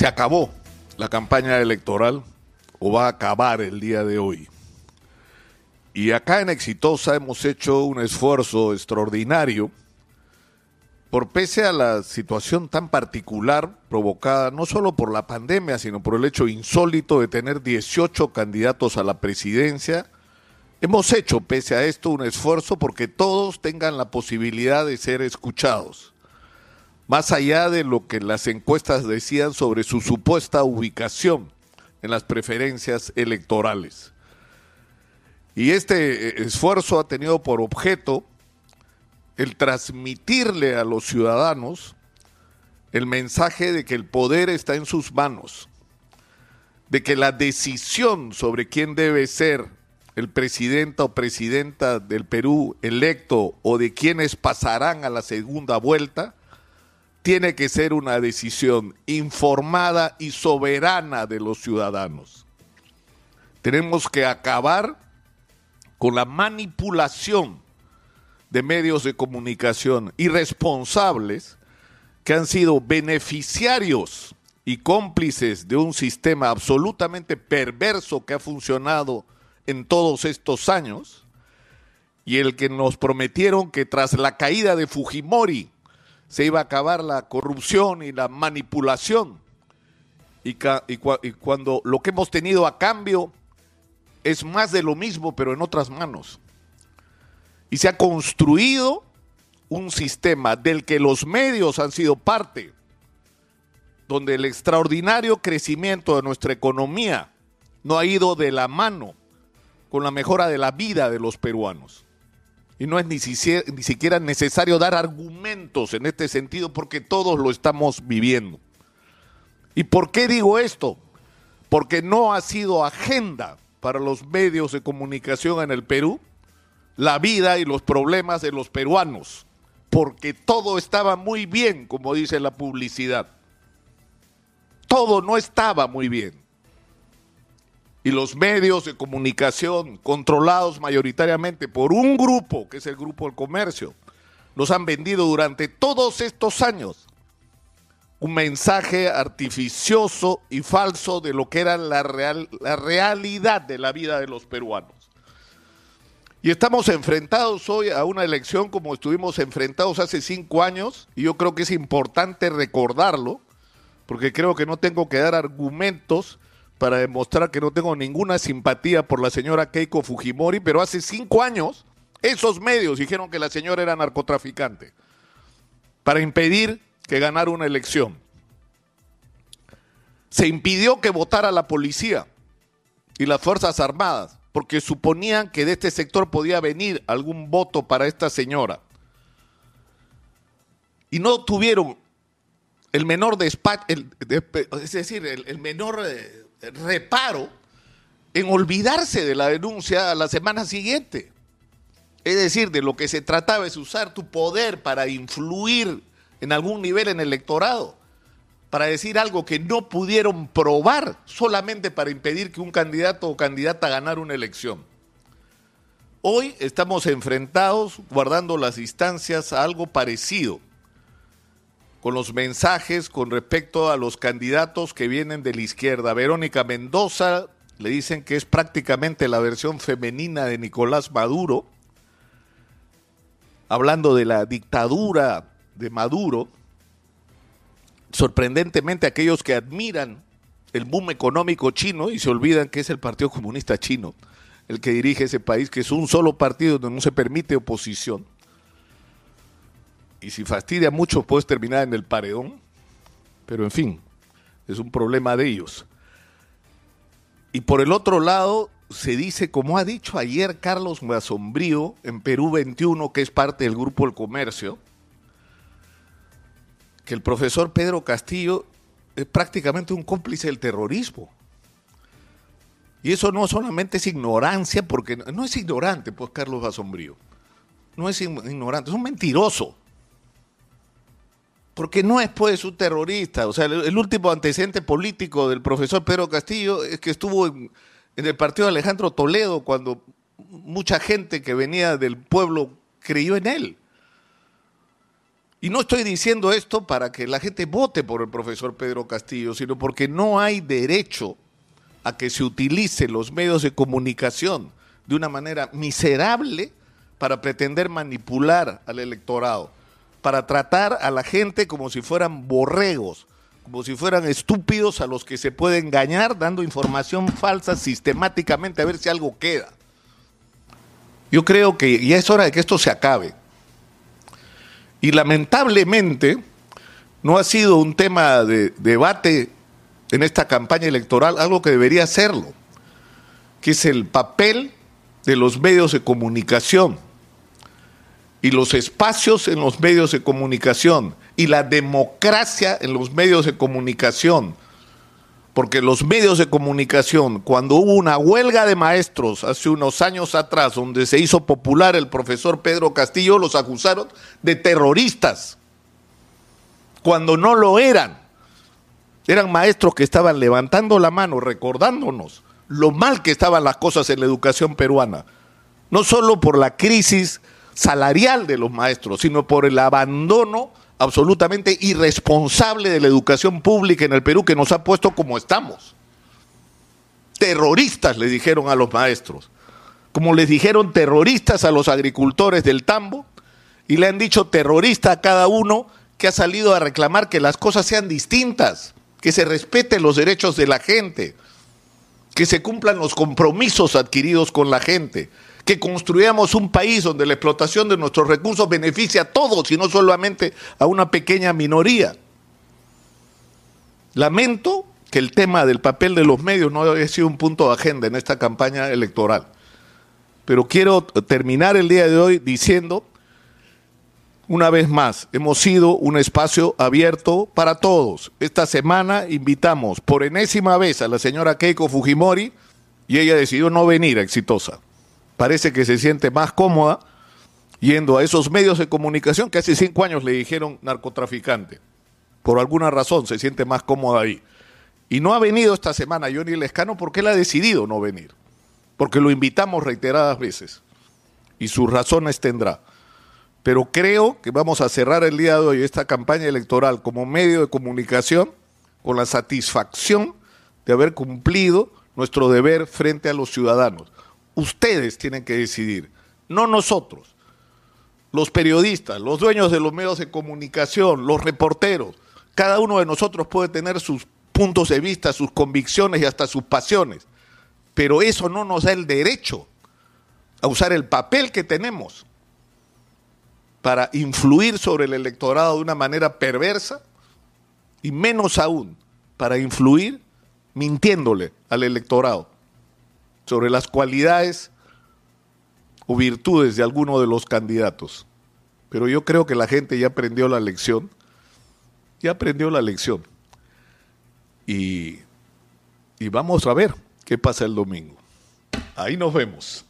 se acabó la campaña electoral o va a acabar el día de hoy. Y acá en Exitosa hemos hecho un esfuerzo extraordinario por pese a la situación tan particular provocada no solo por la pandemia, sino por el hecho insólito de tener 18 candidatos a la presidencia, hemos hecho pese a esto un esfuerzo porque todos tengan la posibilidad de ser escuchados, más allá de lo que las encuestas decían sobre su supuesta ubicación en las preferencias electorales. Y este eh, esfuerzo ha tenido por objeto el transmitirle a los ciudadanos el mensaje de que el poder está en sus manos, de que la decisión sobre quién debe ser el presidente o presidenta del Perú electo o de quienes pasarán a la segunda vuelta, tiene que ser una decisión informada y soberana de los ciudadanos. Tenemos que acabar con la manipulación de medios de comunicación irresponsables que han sido beneficiarios y cómplices de un sistema absolutamente perverso que ha funcionado en todos estos años y el que nos prometieron que tras la caída de Fujimori se iba a acabar la corrupción y la manipulación y, cuando lo que hemos tenido a cambio es más de lo mismo pero en otras manos y se ha construido un sistema del que los medios han sido parte, donde el extraordinario crecimiento de nuestra economía no ha ido de la mano con la mejora de la vida de los peruanos. Y no es ni siquiera, necesario dar argumentos en este sentido porque todos lo estamos viviendo. ¿Y por qué digo esto? Porque no ha sido agenda para los medios de comunicación en el Perú la vida y los problemas de los peruanos, porque todo estaba muy bien, como dice la publicidad. Todo no estaba muy bien. Y los medios de comunicación, controlados mayoritariamente por un grupo, que es el Grupo del Comercio, nos han vendido durante todos estos años un mensaje artificioso y falso de lo que era la, real, la realidad de la vida de los peruanos. Y estamos enfrentados hoy a una elección como estuvimos enfrentados hace cinco años, y yo creo que es importante recordarlo, porque creo que no tengo que dar argumentos para demostrar que no tengo ninguna simpatía por la señora Keiko Fujimori, pero hace cinco años esos medios dijeron que la señora era narcotraficante para impedir que ganara una elección. Se impidió que votara la policía y las Fuerzas Armadas porque suponían que de este sector podía venir algún voto para esta señora. Y no tuvieron el menor despacho, es decir, el, menor eh, reparo en olvidarse de la denuncia a la semana siguiente. Es decir, de lo que se trataba es usar tu poder para influir en algún nivel en el electorado para decir algo que no pudieron probar solamente para impedir que un candidato o candidata ganara una elección. Hoy estamos enfrentados, guardando las distancias, a algo parecido, con los mensajes con respecto a los candidatos que vienen de la izquierda. Verónica Mendoza le dicen que es prácticamente la versión femenina de Nicolás Maduro, hablando de la dictadura de Maduro, sorprendentemente aquellos que admiran el boom económico chino y se olvidan que es el Partido Comunista Chino el que dirige ese país, que es un solo partido donde no se permite oposición. Y si fastidia mucho puedes terminar en el paredón, pero en fin, es un problema de ellos. Y por el otro lado, se dice, como ha dicho ayer Carlos Masombrío en Perú 21, que es parte del Grupo El Comercio, que el profesor Pedro Castillo es prácticamente un cómplice del terrorismo. Y eso no solamente es ignorancia, porque no es ignorante, pues Carlos Basombrío. No es ignorante, es un mentiroso. Porque no es pues un terrorista. O sea, el, último antecedente político del profesor Pedro Castillo es que estuvo en, en el partido de Alejandro Toledo cuando mucha gente que venía del pueblo creyó en él. Y no estoy diciendo esto para que la gente vote por el profesor Pedro Castillo, sino porque no hay derecho a que se utilicen los medios de comunicación de una manera miserable para pretender manipular al electorado, para tratar a la gente como si fueran borregos, como si fueran estúpidos a los que se puede engañar dando información falsa sistemáticamente a ver si algo queda. Yo creo que ya es hora de que esto se acabe. Y lamentablemente no ha sido un tema de debate en esta campaña electoral, algo que debería serlo, que es el papel de los medios de comunicación y los espacios en los medios de comunicación y la democracia en los medios de comunicación. Porque los medios de comunicación, cuando hubo una huelga de maestros hace unos años atrás, donde se hizo popular el profesor Pedro Castillo, los acusaron de terroristas, cuando no lo eran. Eran maestros que estaban levantando la mano, recordándonos lo mal que estaban las cosas en la educación peruana. No solo por la crisis salarial de los maestros, sino por el abandono absolutamente irresponsable de la educación pública en el Perú que nos ha puesto como estamos. Terroristas le dijeron a los maestros, como les dijeron terroristas a los agricultores del tambo, y le han dicho terrorista a cada uno que ha salido a reclamar que las cosas sean distintas, que se respeten los derechos de la gente, que se cumplan los compromisos adquiridos con la gente, que construyamos un país donde la explotación de nuestros recursos beneficia a todos y no solamente a una pequeña minoría. Lamento que el tema del papel de los medios no haya sido un punto de agenda en esta campaña electoral. Pero quiero terminar el día de hoy diciendo, una vez más, hemos sido un espacio abierto para todos. Esta semana invitamos por enésima vez a la señora Keiko Fujimori y ella decidió no venir exitosa parece que se siente más cómoda yendo a esos medios de comunicación que hace cinco años le dijeron narcotraficante. Por alguna razón se siente más cómoda ahí. Y no ha venido esta semana Johnny Lescano porque él ha decidido no venir. Porque lo invitamos reiteradas veces. Y sus razones tendrá. Pero creo que vamos a cerrar el día de hoy esta campaña electoral como medio de comunicación con la satisfacción de haber cumplido nuestro deber frente a los ciudadanos. Ustedes tienen que decidir, no nosotros. Los periodistas, los dueños de los medios de comunicación, los reporteros, cada uno de nosotros puede tener sus puntos de vista, sus convicciones y hasta sus pasiones, pero eso no nos da el derecho a usar el papel que tenemos para influir sobre el electorado de una manera perversa y menos aún para influir mintiéndole al electorado sobre las cualidades o virtudes de alguno de los candidatos. Pero yo creo que la gente ya aprendió la lección, ya aprendió la lección. Y, y vamos a ver qué pasa el domingo. Ahí nos vemos.